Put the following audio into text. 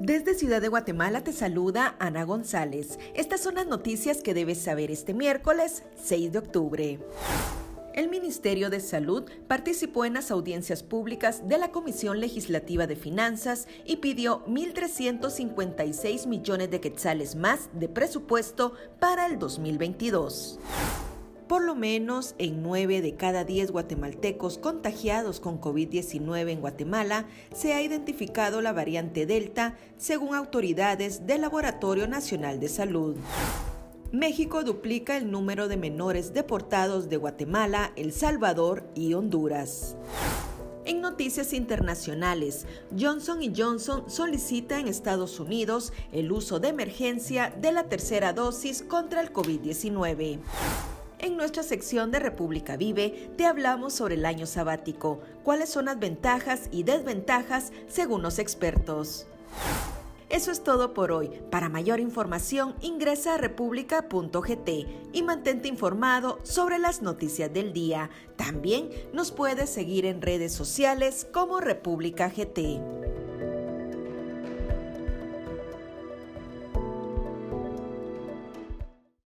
Desde Ciudad de Guatemala te saluda Ana González. Estas son las noticias que debes saber este miércoles 6 de octubre. El Ministerio de Salud participó en las audiencias públicas de la Comisión Legislativa de Finanzas y pidió 1.356 millones de quetzales más de presupuesto para el 2022. Por lo menos en 9 de cada 10 guatemaltecos contagiados con COVID-19 en Guatemala se ha identificado la variante Delta, según autoridades del Laboratorio Nacional de Salud. México duplica el número de menores deportados de Guatemala, El Salvador y Honduras. En noticias internacionales, Johnson Johnson solicita en Estados Unidos el uso de emergencia de la tercera dosis contra el COVID-19. En nuestra sección de República Vive te hablamos sobre el año sabático, cuáles son las ventajas y desventajas según los expertos. Eso es todo por hoy. Para mayor información ingresa a república.gt y mantente informado sobre las noticias del día. También nos puedes seguir en redes sociales como República GT.